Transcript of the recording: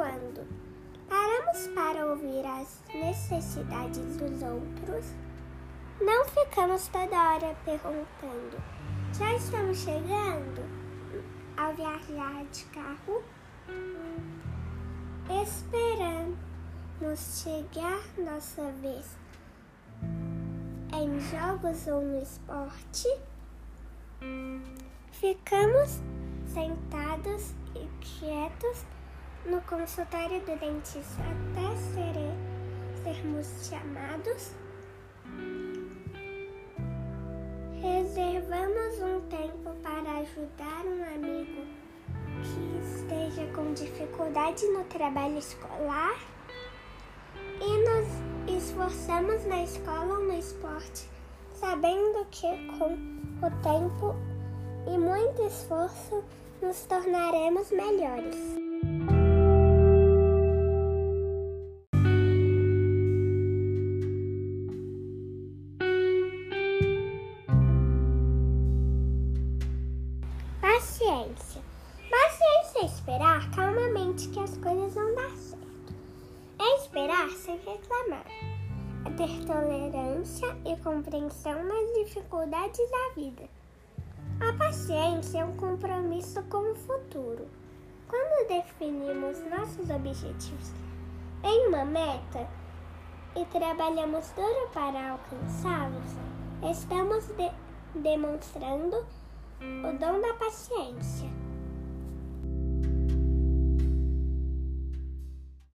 quando paramos para ouvir as necessidades dos outros, não ficamos toda hora perguntando: já estamos chegando? Ao viajar de carro, esperamos chegar nossa vez em jogos ou no esporte. Ficamos sentados quietos no consultório do dentista até ser, sermos chamados. Reservamos um tempo para ajudar um amigo que esteja com dificuldade no trabalho escolar e nos esforçamos na escola ou no esporte, sabendo que com o tempo e muito esforço nos tornaremos melhores. Paciência. Paciência é esperar calmamente que as coisas vão dar certo. É esperar sem reclamar. É ter tolerância e compreensão nas dificuldades da vida. Paciência é um compromisso com o futuro. Quando definimos nossos objetivos em uma meta e trabalhamos duro para alcançá-los, estamos de demonstrando o dom da paciência.